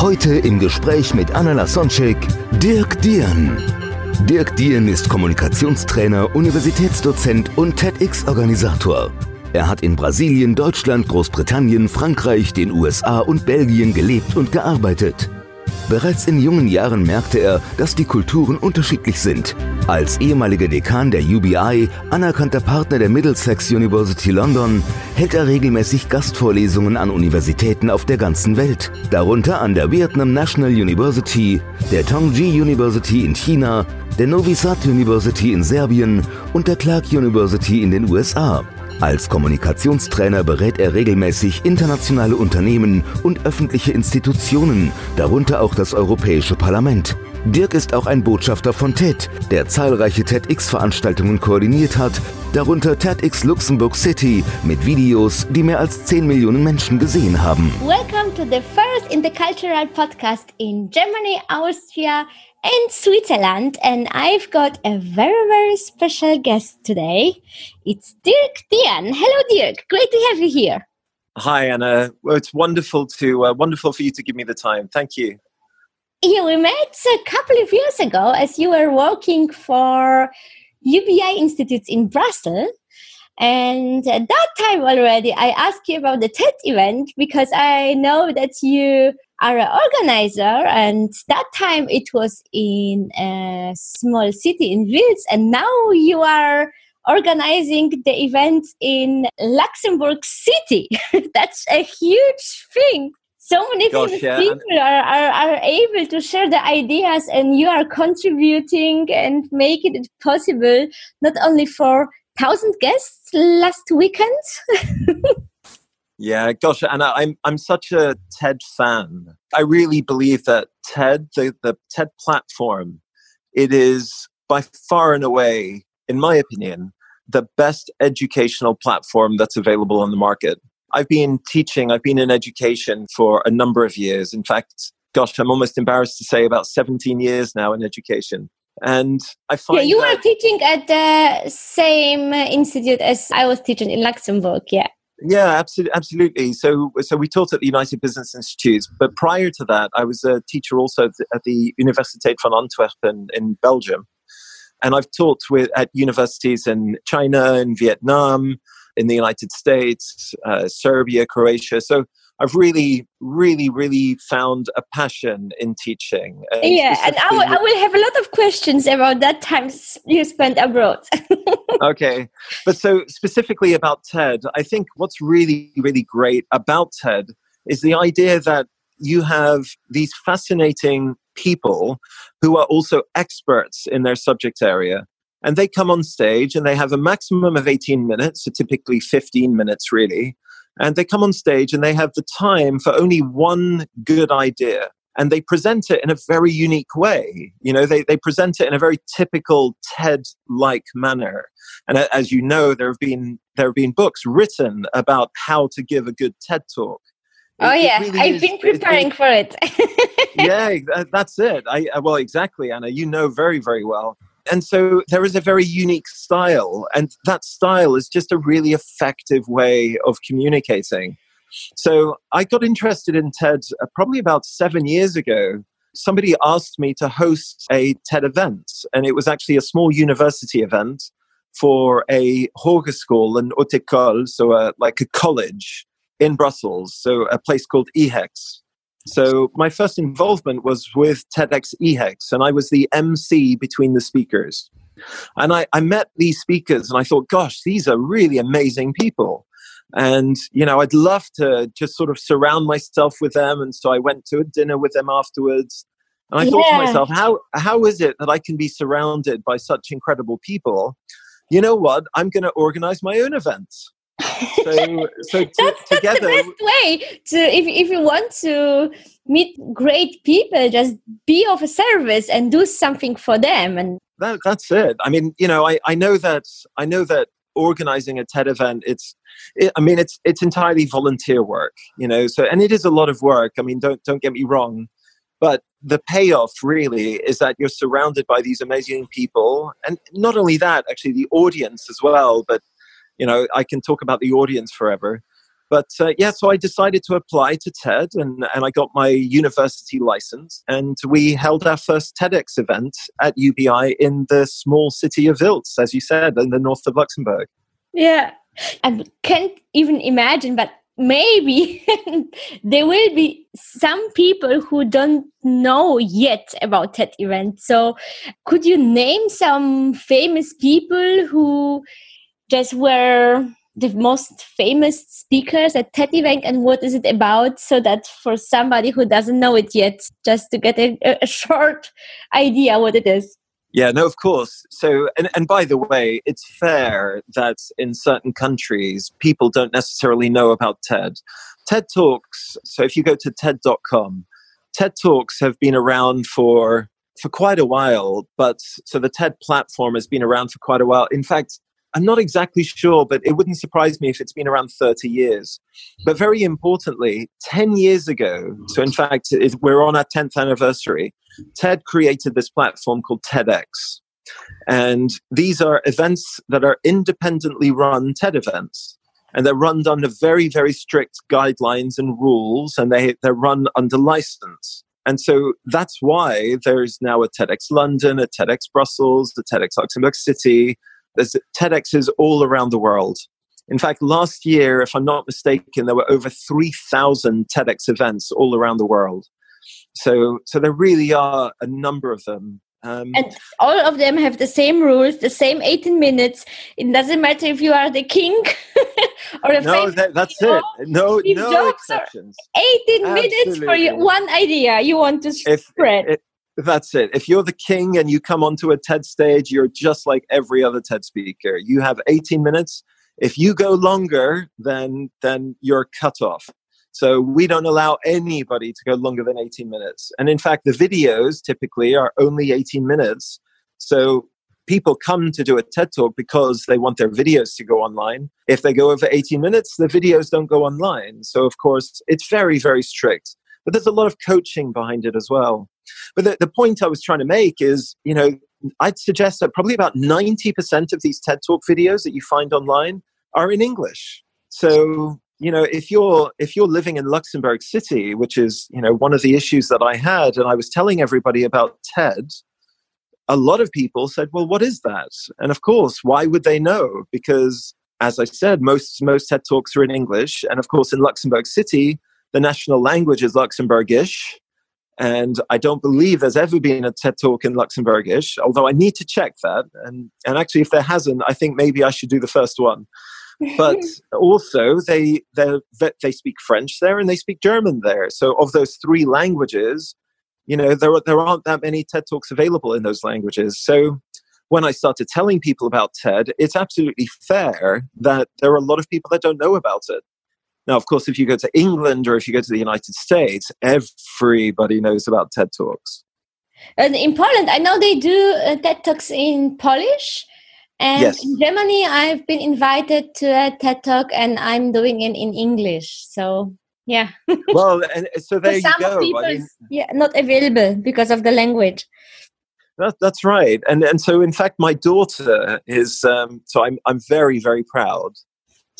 Heute im Gespräch mit Anna Lasonczek, Dirk Dien. Dirk Dien ist Kommunikationstrainer, Universitätsdozent und TEDx-Organisator. Er hat in Brasilien, Deutschland, Großbritannien, Frankreich, den USA und Belgien gelebt und gearbeitet. Bereits in jungen Jahren merkte er, dass die Kulturen unterschiedlich sind. Als ehemaliger Dekan der UBI, anerkannter Partner der Middlesex University London, hält er regelmäßig Gastvorlesungen an Universitäten auf der ganzen Welt, darunter an der Vietnam National University, der Tongji University in China, der Novi Sad University in Serbien und der Clark University in den USA. Als Kommunikationstrainer berät er regelmäßig internationale Unternehmen und öffentliche Institutionen, darunter auch das Europäische Parlament. Dirk ist auch ein Botschafter von TED, der zahlreiche TEDx-Veranstaltungen koordiniert hat, darunter TEDx Luxemburg City mit Videos, die mehr als 10 Millionen Menschen gesehen haben. Welcome to the first intercultural podcast in Germany, Austria, and Switzerland. And I've got a very, very special guest today. It's Dirk Dien. Hello, Dirk. Great to have you here. Hi, Anna. Well, it's wonderful to uh, wonderful for you to give me the time. Thank you. Yeah, we met a couple of years ago as you were working for UBI institutes in Brussels. And at that time already, I asked you about the TED event because I know that you are an organizer. And that time it was in a small city in Wiltz. And now you are organizing the event in Luxembourg City. That's a huge thing. So many famous yeah, people are, are, are able to share the ideas, and you are contributing and making it possible not only for thousand guests last weekend. Yeah, gosh, Anna, I'm I'm such a TED fan. I really believe that TED, the, the TED platform, it is by far and away, in my opinion, the best educational platform that's available on the market. I've been teaching, I've been in education for a number of years. In fact, gosh, I'm almost embarrassed to say about 17 years now in education. And I find yeah, you were teaching at the same institute as I was teaching in Luxembourg. Yeah. Yeah, absolutely, absolutely. So, so we taught at the United Business Institutes, but prior to that, I was a teacher also at the, at the Universiteit van Antwerpen in Belgium, and I've taught with at universities in China and Vietnam, in the United States, uh, Serbia, Croatia. So I've really, really, really found a passion in teaching. and Yeah, and I will, I will have a lot of questions about that time you spent abroad. okay. But so specifically about TED, I think what's really, really great about TED is the idea that you have these fascinating people who are also experts in their subject area. And they come on stage and they have a maximum of 18 minutes, so typically 15 minutes really. And they come on stage and they have the time for only one good idea. And they present it in a very unique way. You know, they, they present it in a very typical TED like manner. And as you know, there have been there have been books written about how to give a good TED talk. oh, It- it yeah, really I've is- been it- it- preparing for it. yeah, that's it. I uh, well, exactly, Anna. You know very, very well. And so there is a very unique style, and that style is just a really effective way of communicating. So I got interested in TED uh, probably about seven years ago. Somebody asked me to host a TED event, and it was actually a small university event for a hogeschool, an haute école, so a, like a college in Brussels, so a place called EPHEC. So my first involvement was with TEDx EPHEC, and I was the MC between the speakers. And I, I met these speakers, and I thought, gosh, these are really amazing people. And, you know, I'd love to just sort of surround myself with them. And so I went to a dinner with them afterwards. And I thought to myself, how, how is it that I can be surrounded by such incredible people? You know what? I'm going to organize my own event. So, so to, that's, together, that's the best way to if if you want to meet great people, just be of a service and do something for them. And that, that's it. I mean, you know, I, I know that I know that organizing a TED event, it's it, I mean, it's it's entirely volunteer work, you know. So, and it is a lot of work. I mean, don't don't get me wrong, but the payoff really is that you're surrounded by these amazing people, and not only that, actually, the audience as well. But you know, I can talk about the audience forever. But uh, yeah, so I decided to apply to TED and, and I got my university license. And we held our first TEDx event at UBI in the small city of Wiltz, as you said, in the north of Luxembourg. Yeah. I can't even imagine, but maybe there will be some people who don't know yet about TED event. So could you name some famous people who just were the most famous speakers at TED event and what is it about so that for somebody who doesn't know it yet, just to get a, a short idea what it is. Yeah, no, of course. So, and, and by the way, it's fair that in certain countries, people don't necessarily know about TED. TED Talks, so if you go to TED.com, TED Talks have been around for for quite a while, but so the TED platform has been around for quite a while. In fact, I'm not exactly sure, but it wouldn't surprise me if it's been around 30 years. But very importantly, 10 years ago, so in fact, we're on our 10th anniversary, TED created this platform called TEDx. And these are events that are independently run TED events. And they're run under very, very strict guidelines and rules, and they, they're run under license. And so that's why there's now a TEDx London, a TEDx Brussels, a TEDx Luxembourg City, there's TEDx's all around the world. In fact, last year, if I'm not mistaken, there were over 3,000 TEDx events all around the world. So, so there really are a number of them. Um, and all of them have the same rules, the same 18 minutes. It doesn't matter if you are the king or a no, that, that's it. No, no exceptions. 18 Absolutely. minutes for you, one idea you want to spread. If, that's it. If you're the king and you come onto a TED stage, you're just like every other TED speaker. You have 18 minutes. If you go longer, then then you're cut off. So we don't allow anybody to go longer than 18 minutes. And in fact, the videos typically are only 18 minutes. So people come to do a TED talk because they want their videos to go online. If they go over 18 minutes, the videos don't go online. So of course, it's very very strict. But there's a lot of coaching behind it as well. But the, the point I was trying to make is, you know, I'd suggest that probably about 90% of these TED Talk videos that you find online are in English. So, you know, if you're if you're living in Luxembourg City, which is, you know, one of the issues that I had and I was telling everybody about TED, a lot of people said, "Well, what is that?" And of course, why would they know? Because as I said, most most TED Talks are in English, and of course in Luxembourg City, the national language is Luxembourgish. And I don't believe there's ever been a TED talk in Luxembourgish, although I need to check that. And, and actually, if there hasn't, I think maybe I should do the first one. But also, they, they speak French there and they speak German there. So, of those three languages, you know, there, there aren't that many TED Talks available in those languages. So, when I started telling people about TED, it's absolutely fair that there are a lot of people that don't know about it. Now, of course, if you go to England or if you go to the United States, everybody knows about TED Talks. And in Poland, I know they do uh, TED Talks in Polish. And yes. in Germany, I've been invited to a TED Talk and I'm doing it in English. So, yeah. well, and so there you some go. People, I mean, yeah, not available because of the language. That, that's right. And, and so, in fact, my daughter is, um, so I'm, I'm very, very proud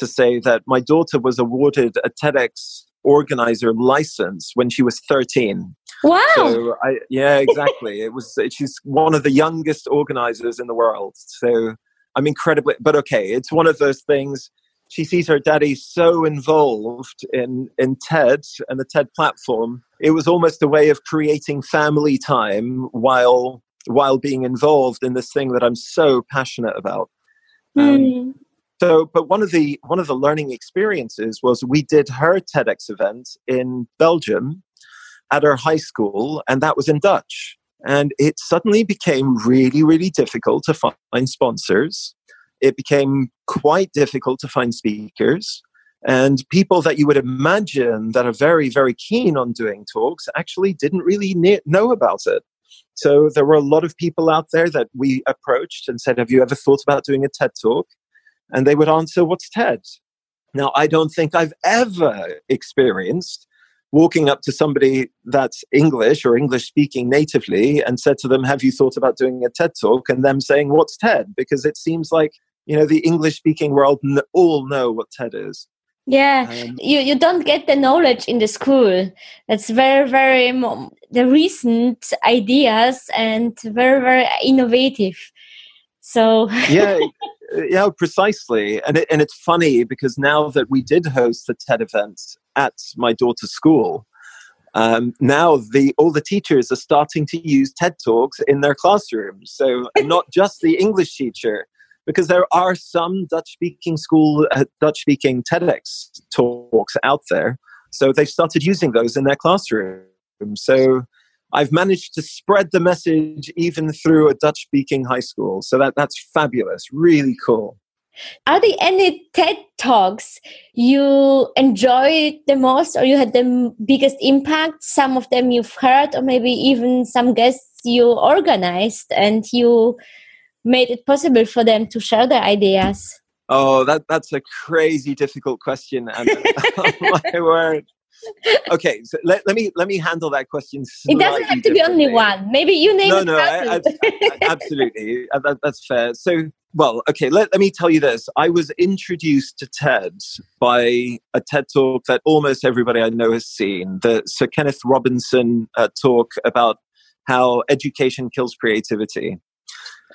to say that my daughter was awarded a TEDx organizer license when she was 13. Wow. So I, yeah, exactly. it was she's one of the youngest organizers in the world. So I'm incredibly but okay, it's one of those things she sees her daddy so involved in in TED and the TED platform. It was almost a way of creating family time while while being involved in this thing that I'm so passionate about. Um, mm. So, but one of the one of the learning experiences was we did her TEDx event in Belgium at her high school, and that was in Dutch. And it suddenly became really, really difficult to find sponsors. it became quite difficult to find speakers. And people that you would imagine that are very, very keen on doing talks actually didn't really know about it. So there were a lot of people out there that we approached and said, Have you ever thought about doing a TED talk? And they would answer, What's TED? Now, I don't think I've ever experienced walking up to somebody that's English or English speaking natively and said to them, Have you thought about doing a TED talk? And them saying, What's TED? Because it seems like, you know, the English speaking world all know what TED is. Yeah, um, you, you don't get the knowledge in the school. It's very, very, the recent ideas and very, very innovative. So, yeah. yeah, precisely. And it, and it's funny because now that we did host the TED event at my daughter's school, um, now the all the teachers are starting to use TED talks in their classrooms. So not just the English teacher, because there are some Dutch speaking school, uh, Dutch speaking TEDx talks out there. So they've started using those in their classroom. So I've managed to spread the message even through a Dutch speaking high school. So that, that's fabulous, really cool. Are there any TED Talks you enjoyed the most or you had the biggest impact? Some of them you've heard, or maybe even some guests you organized and you made it possible for them to share their ideas? Oh, that, that's a crazy difficult question. oh, my word okay, so let, let me let me handle that question. It doesn't have to be only one. Maybe you name no, no, I, I, absolutely. Uh, that, that's fair. So, well, okay. Let, let me tell you this. I was introduced to TED by a TED talk that almost everybody I know has seen. The Sir Kenneth Robinson uh, talk about how education kills creativity.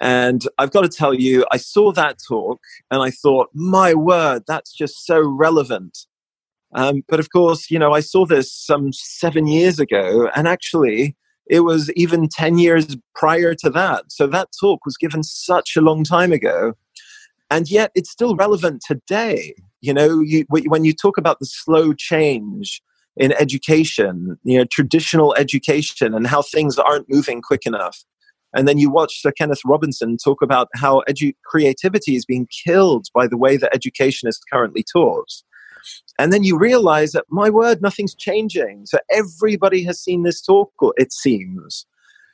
And I've got to tell you, I saw that talk and I thought, my word, that's just so relevant um, but of course, you know, I saw this some seven years ago, and actually, it was even 10 years prior to that. So that talk was given such a long time ago. And yet, it's still relevant today. You know, you, when you talk about the slow change in education, you know, traditional education, and how things aren't moving quick enough. And then you watch Sir Kenneth Robinson talk about how edu- creativity is being killed by the way that education is currently taught. And then you realize that, my word, nothing's changing. So everybody has seen this talk, it seems.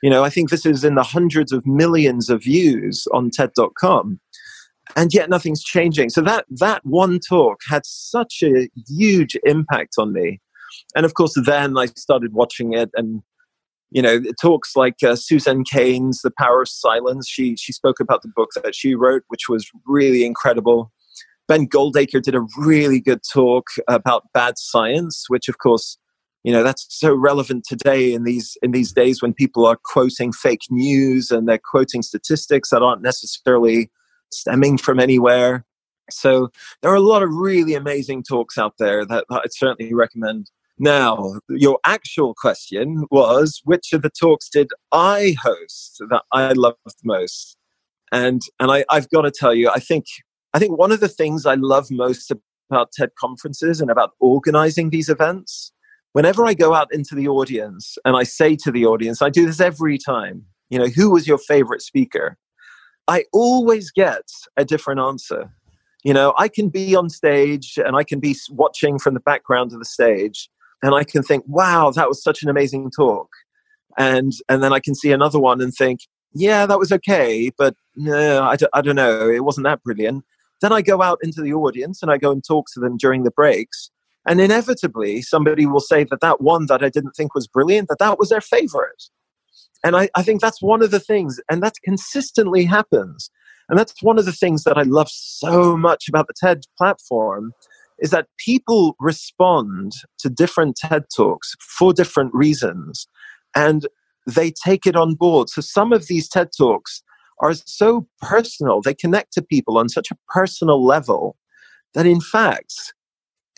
You know, I think this is in the hundreds of millions of views on TED.com. And yet nothing's changing. So that, that one talk had such a huge impact on me. And of course, then I started watching it and you know talks like uh, Susan Cain's the power of silence she she spoke about the book that she wrote which was really incredible Ben Goldacre did a really good talk about bad science, which of course, you know, that's so relevant today in these in these days when people are quoting fake news and they're quoting statistics that aren't necessarily stemming from anywhere. So there are a lot of really amazing talks out there that, I'd certainly recommend. Now, your actual question was which of the talks did I host that I loved most? And and I, I've got to tell you, I think I think one of the things I love most about TED conferences and about organizing these events, whenever I go out into the audience and I say to the audience, I do this every time, you know, who was your favorite speaker? I always get a different answer. You know, I can be on stage and I can be watching from the background of the stage and I can think, wow, that was such an amazing talk. And, and then I can see another one and think, yeah, that was okay, but no, I d- I don't know, it wasn't that brilliant. Then I go out into the audience and I go and talk to them during the breaks. And inevitably, somebody will say that that one that I didn't think was brilliant, that that was their favorite. And I, I think that's one of the things, and that consistently happens. And that's one of the things that I love so much about the TED platform is that people respond to different TED Talks for different reasons. And they take it on board. So some of these TED Talks are so personal, they connect to people on such a personal level that in fact,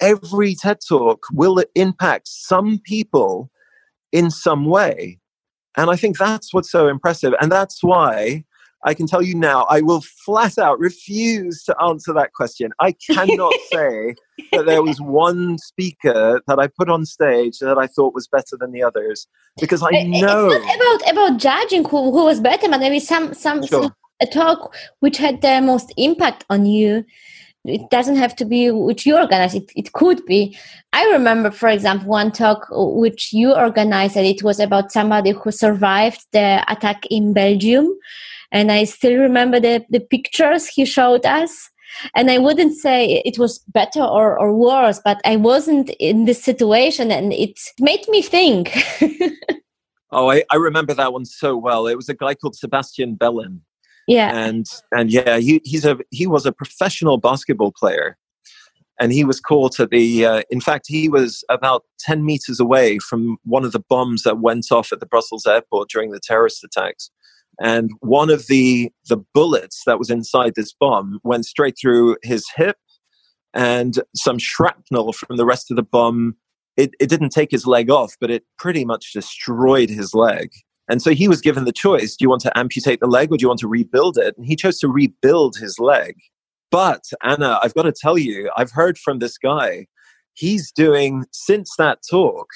every TED talk will impact some people in some way. And I think that's what's so impressive. And that's why I can tell you now, I will flat out refuse to answer that question. I cannot say that there was one speaker that I put on stage that I thought was better than the others because I eh, eh, know it's not about about judging who, who was better, but maybe some some, sure. some a talk which had the most impact on you? It doesn't have to be which you organized. It, it could be. I remember, for example, one talk which you organized, and it was about somebody who survived the attack in Belgium. And I still remember the, the pictures he showed us. And i wouldn't say it was better or, or worse but i wasn't in this situation and it made me think. Oh I, I remember that one so well. It was a guy called sebastian bellin. Yeah. And and yeah he, he's a he was a professional basketball player. And he was caught at the uh, in fact he was about 10 meters away from one of the bombs that went off at the brussels airport during the terrorist attacks and one of the the bullets that was inside this bomb went straight through his hip and some shrapnel from the rest of the bomb. It, it didn't take his leg off but it pretty much destroyed his leg. And so he was given the choice do you want to amputate the leg or do you want to rebuild it? And he chose to rebuild his leg. But anna i've got to tell you i've heard from this guy he's doing since that talk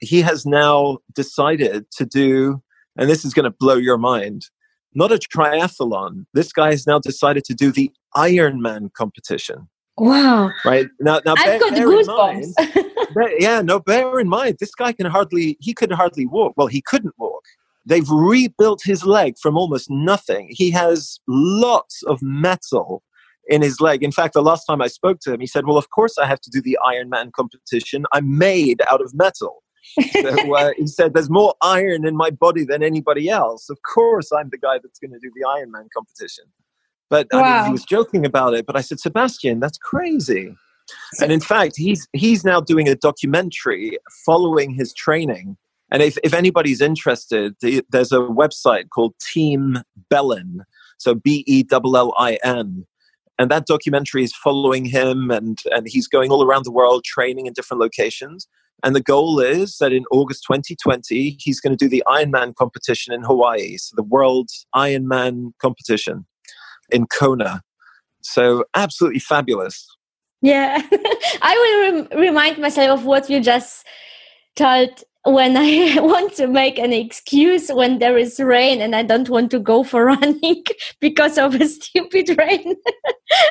he has now decided to do and this is going to blow your mind, not a triathlon. This guy has now decided to do the Ironman competition. Wow. Right. Now, now I've bear, got bear goosebumps. Mind, bear, yeah, no, bear in mind, this guy can hardly, he could hardly walk. Well, he couldn't walk. They've rebuilt his leg from almost nothing. He has lots of metal in his leg. In fact, the last time I spoke to him, he said, Well, of course I have to do the Ironman competition. I'm made out of metal so uh, he said, "There's more iron in my body than anybody else. Of course, I'm the guy that's going to do the Ironman competition." But wow. I mean, he was joking about it. But I said, "Sebastian, that's crazy." and in fact, he's he's now doing a documentary following his training. And if, if anybody's interested, there's a website called Team Bellin, so B E L L I N, and that documentary is following him, and and he's going all around the world training in different locations. And the goal is that in August 2020, he's going to do the Ironman competition in Hawaii, so the World Ironman competition in Kona. So absolutely fabulous. Yeah, I will rem- remind myself of what you just told when I want to make an excuse when there is rain and I don't want to go for running because of a stupid rain.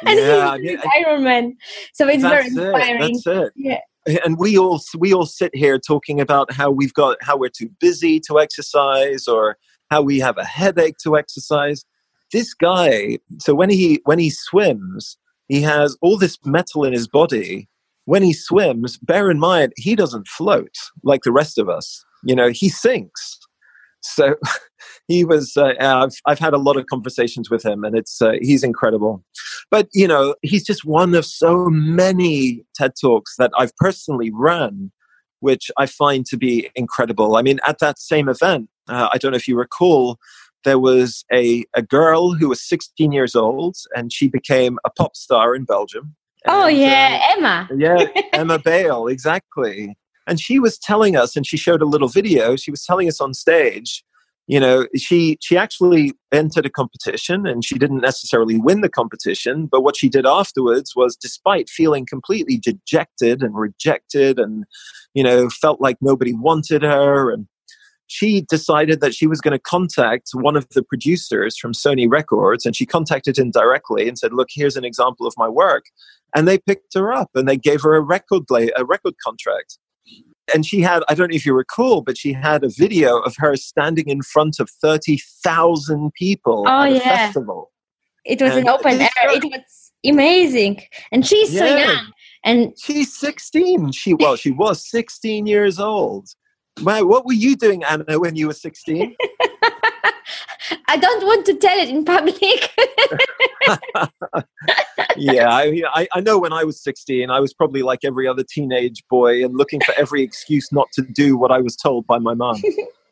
and yeah, he's an Ironman. So it's very inspiring. It, that's it. Yeah and we all we all sit here talking about how we've got how we're too busy to exercise or how we have a headache to exercise. This guy so when he when he swims he has all this metal in his body. When he swims bear in mind he doesn't float like the rest of us. You know he sinks so he was uh, I've, I've had a lot of conversations with him and it's uh, he's incredible. But you know he's just one of so many ted talks that i've personally run which i find to be incredible. I mean at that same event uh, i don't know if you recall there was a, a girl who was 16 years old and she became a pop star in belgium. Oh yeah uh, emma. yeah emma bale exactly and she was telling us and she showed a little video she was telling us on stage you know she she actually entered a competition and she didn't necessarily win the competition but what she did afterwards was despite feeling completely dejected and rejected and you know felt like nobody wanted her and she decided that she was going to contact one of the producers from Sony Records and she contacted him directly and said look here's an example of my work. And they picked her up and they gave her a record a record contract and she had i don't know if you recall but she had a video of her standing in front of 30,000 people oh, at a festival. It was and an open air. It was amazing. And she's yeah. so young. And she's 16 she well she was 16 years old. Man, what were you doing anna when you were 16 I don't want to tell it in public. yeah, I, I know when I was 16, I was probably like every other teenage boy and looking for every excuse not to do what I was told by my mom.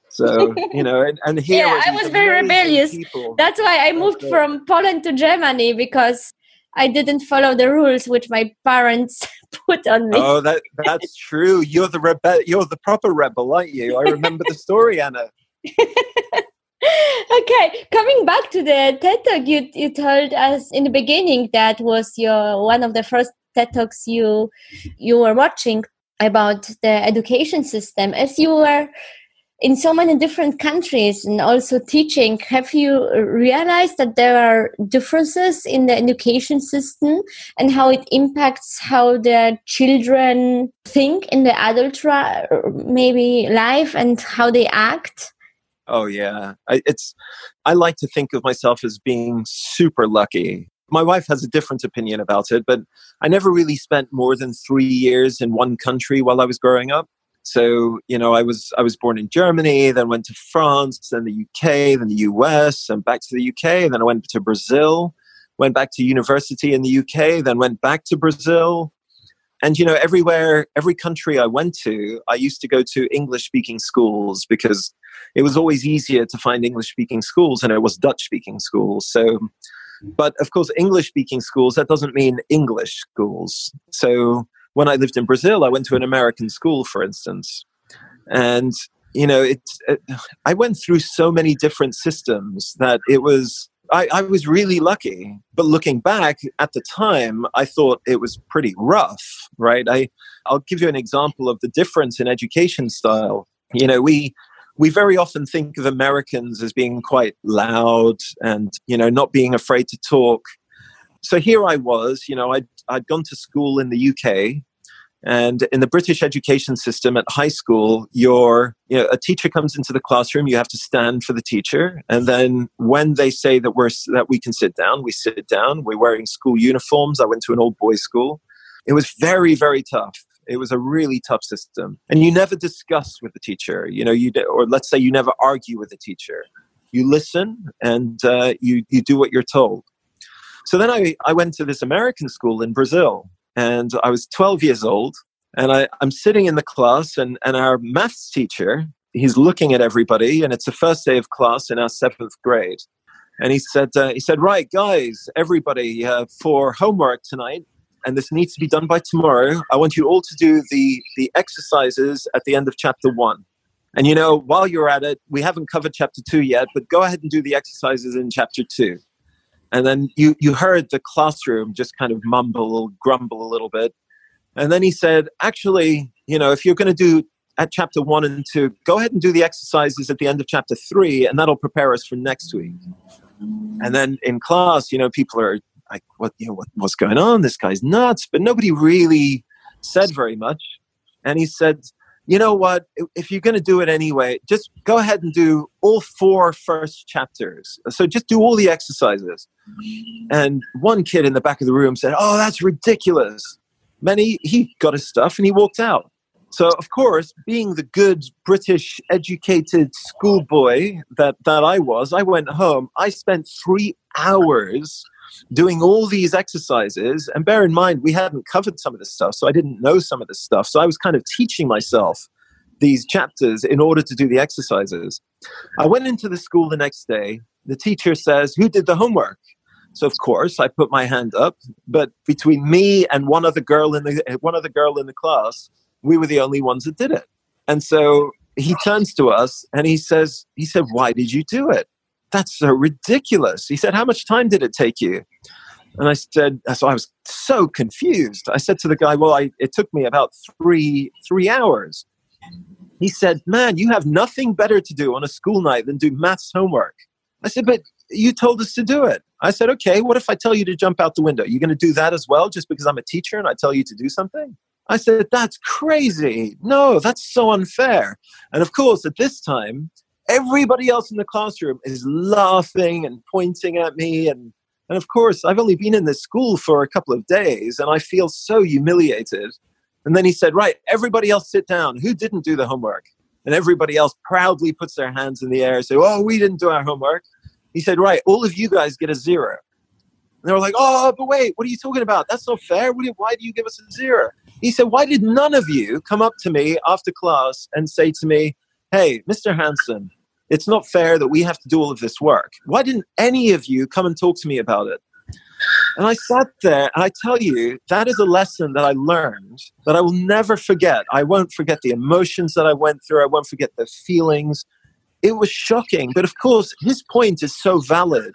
So, you know, and, and here. Yeah, I was very rebellious. People. That's why I moved from Poland to Germany because I didn't follow the rules which my parents put on me. Oh, that that's true. You're the rebel. You're the proper rebel, aren't you? I remember the story, Anna okay, coming back to the TED Talk, you you told us in the beginning that was your one of the first TED Talks you you were watching about the education system. As you were in so many different countries and also teaching, have you realized that there are differences in the education system and how it impacts how the children think in the adult maybe life and how they act? Oh yeah, I, it's. I like to think of myself as being super lucky. My wife has a different opinion about it, but I never really spent more than three years in one country while I was growing up. So you know, I was I was born in Germany, then went to France, then the UK, then the US, and back to the UK. Then I went to Brazil, went back to university in the UK, then went back to Brazil, and you know everywhere every country i went to i used to go to english speaking schools because it was always easier to find english speaking schools and it was dutch speaking schools so but of course english speaking schools that doesn't mean english schools so when i lived in brazil i went to an american school for instance and you know it's it, i went through so many different systems that it was I, I, was really lucky. But looking back at the time, I thought it was pretty rough, right? I, I'll give you an example of the difference in education style. You know, we we very often think of Americans as being quite loud and you know not being afraid to talk. So here I was, you know, I'd, I'd gone to school in the UK and in the British education system at high school, you're, you know, a teacher comes into the classroom, you have to stand for the teacher. And then when they say that, we're, that we can sit down, we sit down. We're wearing school uniforms. I went to an old boys' school. It was very, very tough. It was a really tough system. And you never discuss with the teacher, you know, you, or let's say you never argue with the teacher. You listen and uh, you, you do what you're told. So then I, I went to this American school in Brazil and I was 12 years old. And I, I'm sitting in the class, and, and our maths teacher, he's looking at everybody, and it's the first day of class in our seventh grade. And he said, uh, he said, right, guys, everybody, uh, for homework tonight, and this needs to be done by tomorrow. I want you all to do the the exercises at the end of chapter one. And you know, while you're at it, we haven't covered chapter two yet, but go ahead and do the exercises in chapter two. And then you, you heard the classroom just kind of mumble, grumble a little bit. And then he said, actually, you know, if you're going to do at chapter one and two, go ahead and do the exercises at the end of chapter three, and that'll prepare us for next week. And then in class, you know, people are like, what, you know, what, what's going on? This guy's nuts. But nobody really said very much. And he said, you know what? If you're going to do it anyway, just go ahead and do all four first chapters. So just do all the exercises. And one kid in the back of the room said, Oh, that's ridiculous. Many, he, got his stuff and he walked out. So, of course, being the good British educated schoolboy that, that I was, I went home. I spent three hours doing all these exercises. And bear in mind, we hadn't covered some of this stuff, so I didn't know some of this stuff. So I was kind of teaching myself these chapters in order to do the exercises. I went into the school the next day. The teacher says, Who did the homework? So of course I put my hand up, but between me and one other girl in the one other girl in the class, we were the only ones that did it. And so he turns to us and he says, he said, Why did you do it? That's so ridiculous. He said, How much time did it take you? And I said, so I was so confused. I said to the guy, Well, I, it took me about three, three hours. He said, Man, you have nothing better to do on a school night than do maths homework. I said, But you told us to do it. I said, Okay, what if I tell you to jump out the window? You're going to do that as well just because I'm a teacher and I tell you to do something? I said, That's crazy. No, that's so unfair. And of course, at this time, everybody else in the classroom is laughing and pointing at me and and of course i've only been in this school for a couple of days and i feel so humiliated. And then he said right everybody else sit down. Who didn't do the homework? And everybody else proudly puts their hands in the air and say oh we didn't do our homework. He said right all of you guys get a zero. And they were like oh but wait what are you talking about? That's not fair. Why do you give us a zero? He said why did none of you come up to me after class and say to me hey mr hanson it's not fair that we have to do all of this work. Why didn't any of you come and talk to me about it? And I sat there and I tell you, that is a lesson that I learned that I will never forget. I won't forget the emotions that I went through, I won't forget the feelings. It was shocking. But of course, his point is so valid.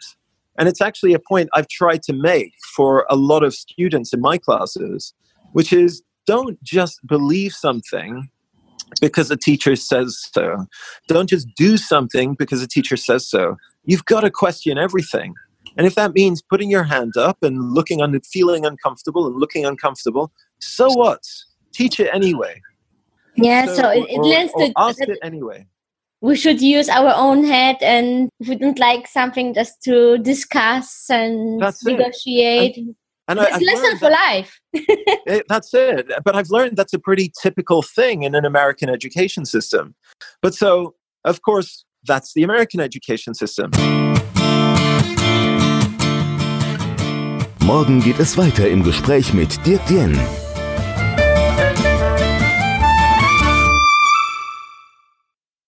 And it's actually a point I've tried to make for a lot of students in my classes, which is don't just believe something because a teacher says so. Don't just do something because a teacher says so. You've got to question everything. And if that means putting your hand up and looking on feeling uncomfortable and looking uncomfortable, so what? Teach it anyway. Yeah, so, so it, it or, or to ask it anyway. We should use our own head and we don't like something just to discuss and That's negotiate. And, and it's I, I've lesson for that- life. it, eh, that's it. But I've learned that's a pretty typical thing in an American education system. But so, of course, that's the American education system. Morgen geht es weiter im Gespräch mit Dirk Dien.